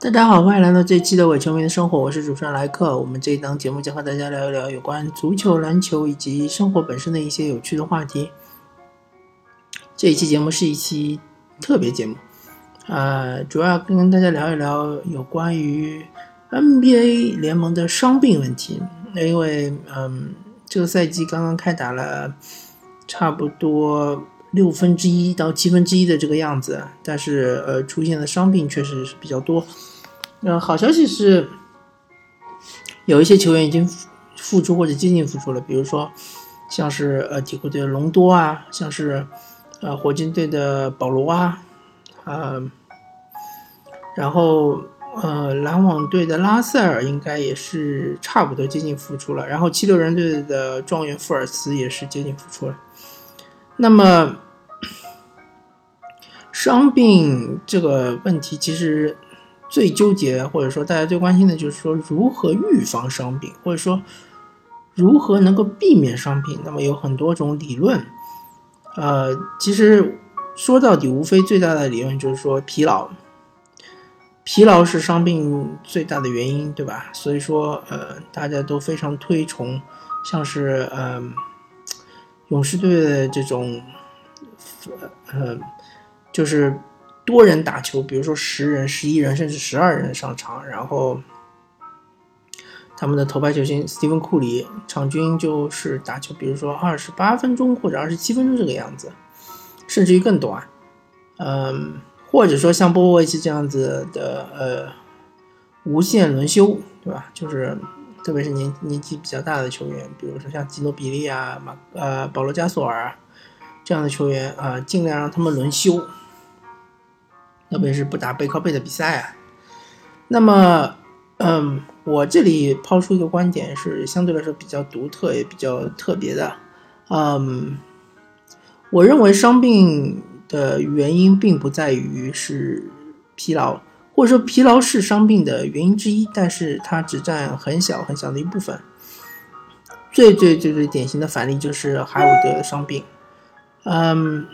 大家好，欢迎来到这一期的伪球迷的生活，我是主持人莱克。我们这一档节目将和大家聊一聊有关足球、篮球以及生活本身的一些有趣的话题。这一期节目是一期特别节目，呃，主要跟大家聊一聊有关于 NBA 联盟的伤病问题。因为，嗯，这个赛季刚刚开打了，差不多。六分之一到七分之一的这个样子，但是呃，出现的伤病确实是比较多。呃，好消息是，有一些球员已经复出或者接近复出了，比如说像是呃，鹈鹕队的隆多啊，像是呃，火箭队的保罗啊，啊，然后呃，篮网队的拉塞尔应该也是差不多接近复出了，然后七六人队的状元富尔茨也是接近复出了。那么，伤病这个问题其实最纠结，或者说大家最关心的就是说如何预防伤病，或者说如何能够避免伤病。那么有很多种理论，呃，其实说到底，无非最大的理论就是说疲劳，疲劳是伤病最大的原因，对吧？所以说，呃，大家都非常推崇，像是嗯。勇士队的这种，呃，就是多人打球，比如说十人、十一人，甚至十二人上场，然后他们的头牌球星斯蒂芬·库里场均就是打球，比如说二十八分钟或者二十七分钟这个样子，甚至于更短，嗯，或者说像波波维奇这样子的，呃，无限轮休，对吧？就是。特别是年年纪比较大的球员，比如说像基诺比利啊、马呃保罗加索尔这样的球员啊，尽量让他们轮休，特别是不打背靠背的比赛啊。那么，嗯，我这里抛出一个观点是相对来说比较独特也比较特别的，嗯，我认为伤病的原因并不在于是疲劳。或者说疲劳是伤病的原因之一，但是它只占很小很小的一部分。最最最最典型的反例就是海伍德的伤病。嗯，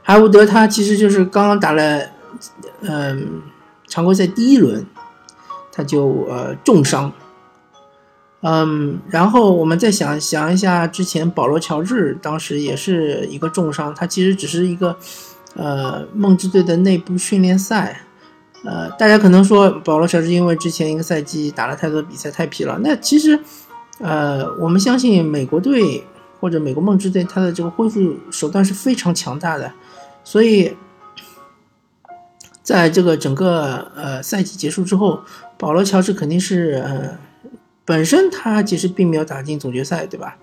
海伍德他其实就是刚刚打了嗯常规赛第一轮，他就呃重伤。嗯，然后我们再想想一下，之前保罗乔治当时也是一个重伤，他其实只是一个。呃，梦之队的内部训练赛，呃，大家可能说保罗乔治因为之前一个赛季打了太多比赛太疲劳，那其实，呃，我们相信美国队或者美国梦之队他的这个恢复手段是非常强大的，所以，在这个整个呃赛季结束之后，保罗乔治肯定是呃本身他其实并没有打进总决赛，对吧？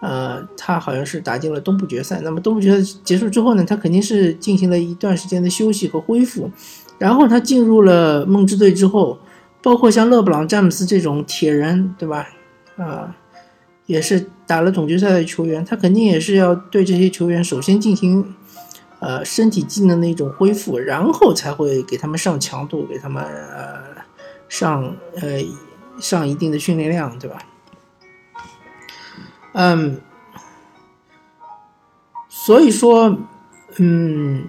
呃，他好像是打进了东部决赛。那么东部决赛结束之后呢，他肯定是进行了一段时间的休息和恢复。然后他进入了梦之队之后，包括像勒布朗、詹姆斯这种铁人，对吧？啊，也是打了总决赛的球员，他肯定也是要对这些球员首先进行呃身体机能的一种恢复，然后才会给他们上强度，给他们呃上呃上一定的训练量，对吧？嗯，所以说，嗯，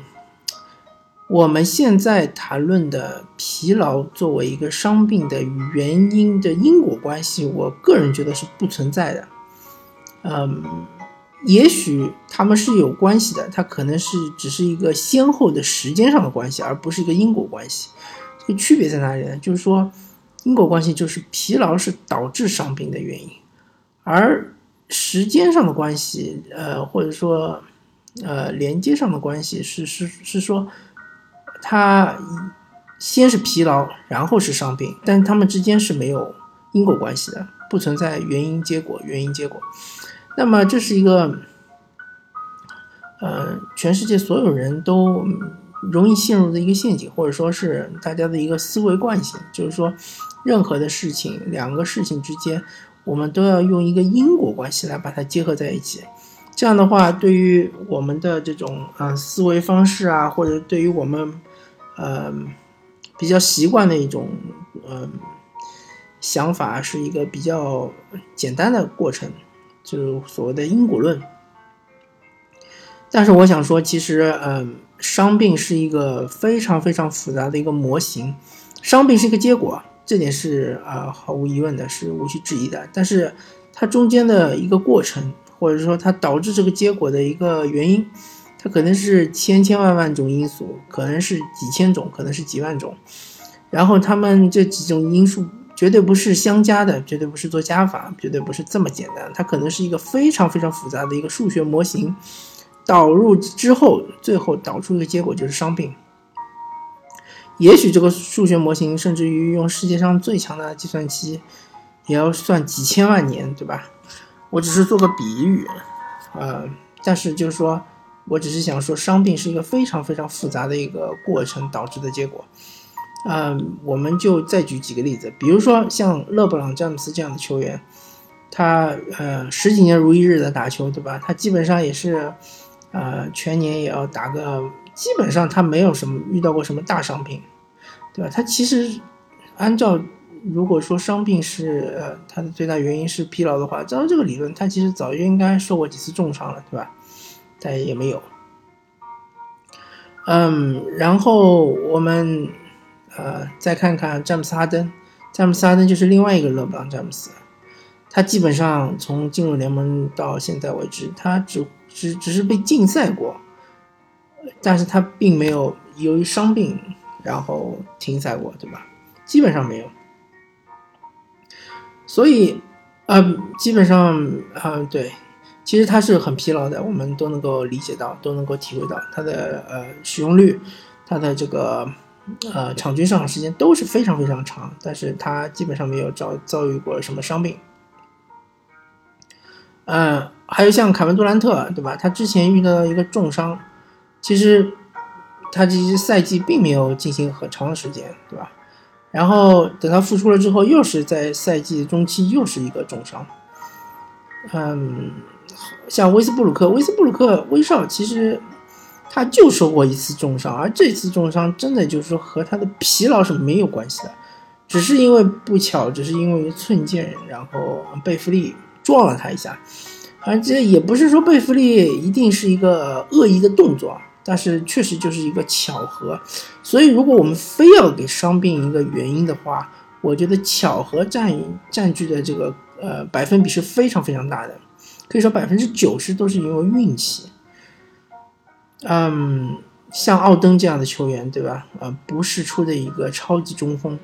我们现在谈论的疲劳作为一个伤病的原因的因果关系，我个人觉得是不存在的。嗯，也许他们是有关系的，它可能是只是一个先后的时间上的关系，而不是一个因果关系。这个区别在哪里呢？就是说，因果关系就是疲劳是导致伤病的原因，而时间上的关系，呃，或者说，呃，连接上的关系是是是说，他先是疲劳，然后是伤病，但他们之间是没有因果关系的，不存在原因结果原因结果。那么这是一个，呃，全世界所有人都容易陷入的一个陷阱，或者说是大家的一个思维惯性，就是说，任何的事情，两个事情之间。我们都要用一个因果关系来把它结合在一起，这样的话，对于我们的这种啊思维方式啊，或者对于我们呃比较习惯的一种嗯想法，是一个比较简单的过程，就是所谓的因果论。但是我想说，其实嗯，伤病是一个非常非常复杂的一个模型，伤病是一个结果，这点是啊毫无疑问的，是无需质疑的。但是它中间的一个过程，或者说它导致这个结果的一个原因，它可能是千千万万种因素，可能是几千种，可能是几万种。然后他们这几种因素绝对不是相加的，绝对不是做加法，绝对不是这么简单，它可能是一个非常非常复杂的一个数学模型。导入之后，最后导出一个结果就是伤病。也许这个数学模型甚至于用世界上最强的计算机，也要算几千万年，对吧？我只是做个比喻，呃，但是就是说我只是想说，伤病是一个非常非常复杂的一个过程导致的结果。嗯，我们就再举几个例子，比如说像勒布朗詹姆斯这样的球员，他呃十几年如一日的打球，对吧？他基本上也是。呃，全年也要打个，基本上他没有什么遇到过什么大伤病，对吧？他其实按照如果说伤病是呃他的最大原因是疲劳的话，照这个理论，他其实早就应该受过几次重伤了，对吧？但也没有。嗯，然后我们呃再看看詹姆斯哈登，詹姆斯哈登就是另外一个勒布朗詹姆斯，他基本上从进入联盟到现在为止，他只。只只是被禁赛过，但是他并没有由于伤病然后停赛过，对吧？基本上没有。所以，呃，基本上，嗯，对，其实他是很疲劳的，我们都能够理解到，都能够体会到他的呃使用率，他的这个呃场均上场时间都是非常非常长，但是他基本上没有遭遭遇过什么伤病。嗯，还有像凯文杜兰特，对吧？他之前遇到一个重伤，其实他这些赛季并没有进行很长的时间，对吧？然后等他复出了之后，又是在赛季中期又是一个重伤。嗯，像威斯布鲁克，威斯布鲁克威少其实他就受过一次重伤，而这次重伤真的就是说和他的疲劳是没有关系的，只是因为不巧，只是因为寸剑，然后贝弗利。撞了他一下，而这也不是说贝弗利一定是一个恶意的动作，但是确实就是一个巧合。所以，如果我们非要给伤病一个原因的话，我觉得巧合占占据的这个呃百分比是非常非常大的，可以说百分之九十都是因为运气。嗯，像奥登这样的球员，对吧？呃，不是出的一个超级中锋。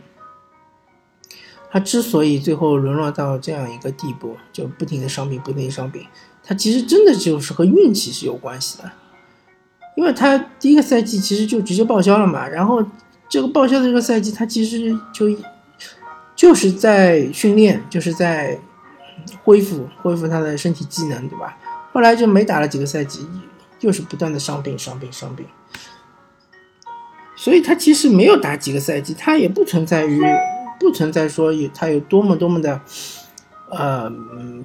他之所以最后沦落到这样一个地步，就不停的伤病，不停的伤病，他其实真的就是和运气是有关系的，因为他第一个赛季其实就直接报销了嘛，然后这个报销的这个赛季，他其实就就是在训练，就是在恢复恢复他的身体机能，对吧？后来就没打了几个赛季，又是不断的伤病，伤病，伤病，所以他其实没有打几个赛季，他也不存在于。不存在说有他有多么多么的，呃，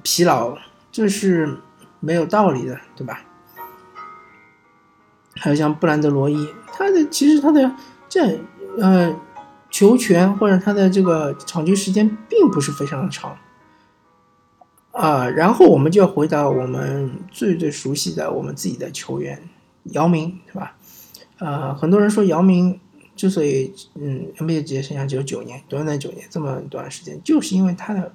疲劳，这是没有道理的，对吧？还有像布兰德罗伊，他的其实他的这呃球权或者他的这个场均时间并不是非常的长，啊，然后我们就要回到我们最最熟悉的我们自己的球员姚明，对吧？呃，很多人说姚明。之所以，嗯，NBA 职业生涯只有九年，短短九年，这么短时间，就是因为他的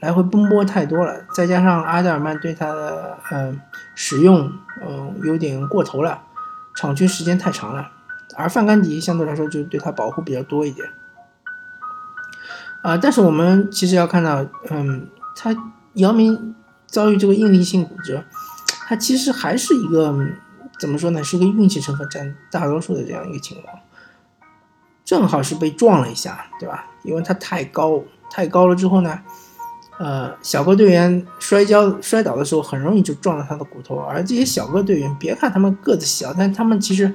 来回奔波太多了，再加上阿德尔曼对他的，嗯，使用，嗯，有点过头了，场均时间太长了，而范甘迪相对来说就对他保护比较多一点，啊，但是我们其实要看到，嗯，他姚明遭遇这个应力性骨折，他其实还是一个怎么说呢，是个运气成分占大多数的这样一个情况。正好是被撞了一下，对吧？因为他太高，太高了之后呢，呃，小个队员摔跤摔倒的时候，很容易就撞到他的骨头。而这些小个队员，别看他们个子小，但他们其实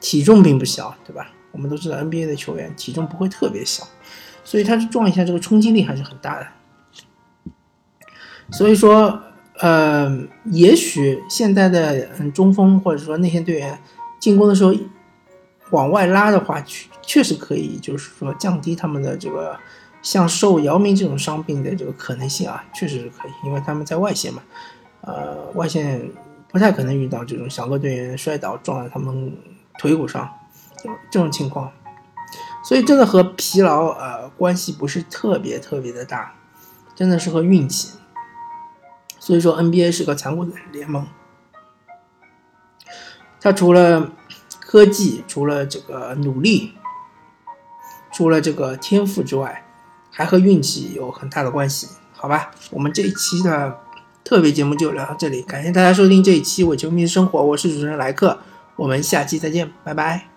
体重并不小，对吧？我们都知道 NBA 的球员体重不会特别小，所以他撞一下，这个冲击力还是很大的。所以说，呃，也许现在的嗯中锋或者说内线队员进攻的时候。往外拉的话，确确实可以，就是说降低他们的这个像受姚明这种伤病的这个可能性啊，确实是可以，因为他们在外线嘛，呃，外线不太可能遇到这种小个队员摔倒撞在他们腿骨上这种情况，所以真的和疲劳呃关系不是特别特别的大，真的是和运气。所以说 NBA 是个残酷的联盟，它除了科技，除了这个努力，除了这个天赋之外，还和运气有很大的关系。好吧，我们这一期的特别节目就聊到这里，感谢大家收听这一期《我球迷生活》，我是主持人莱克，我们下期再见，拜拜。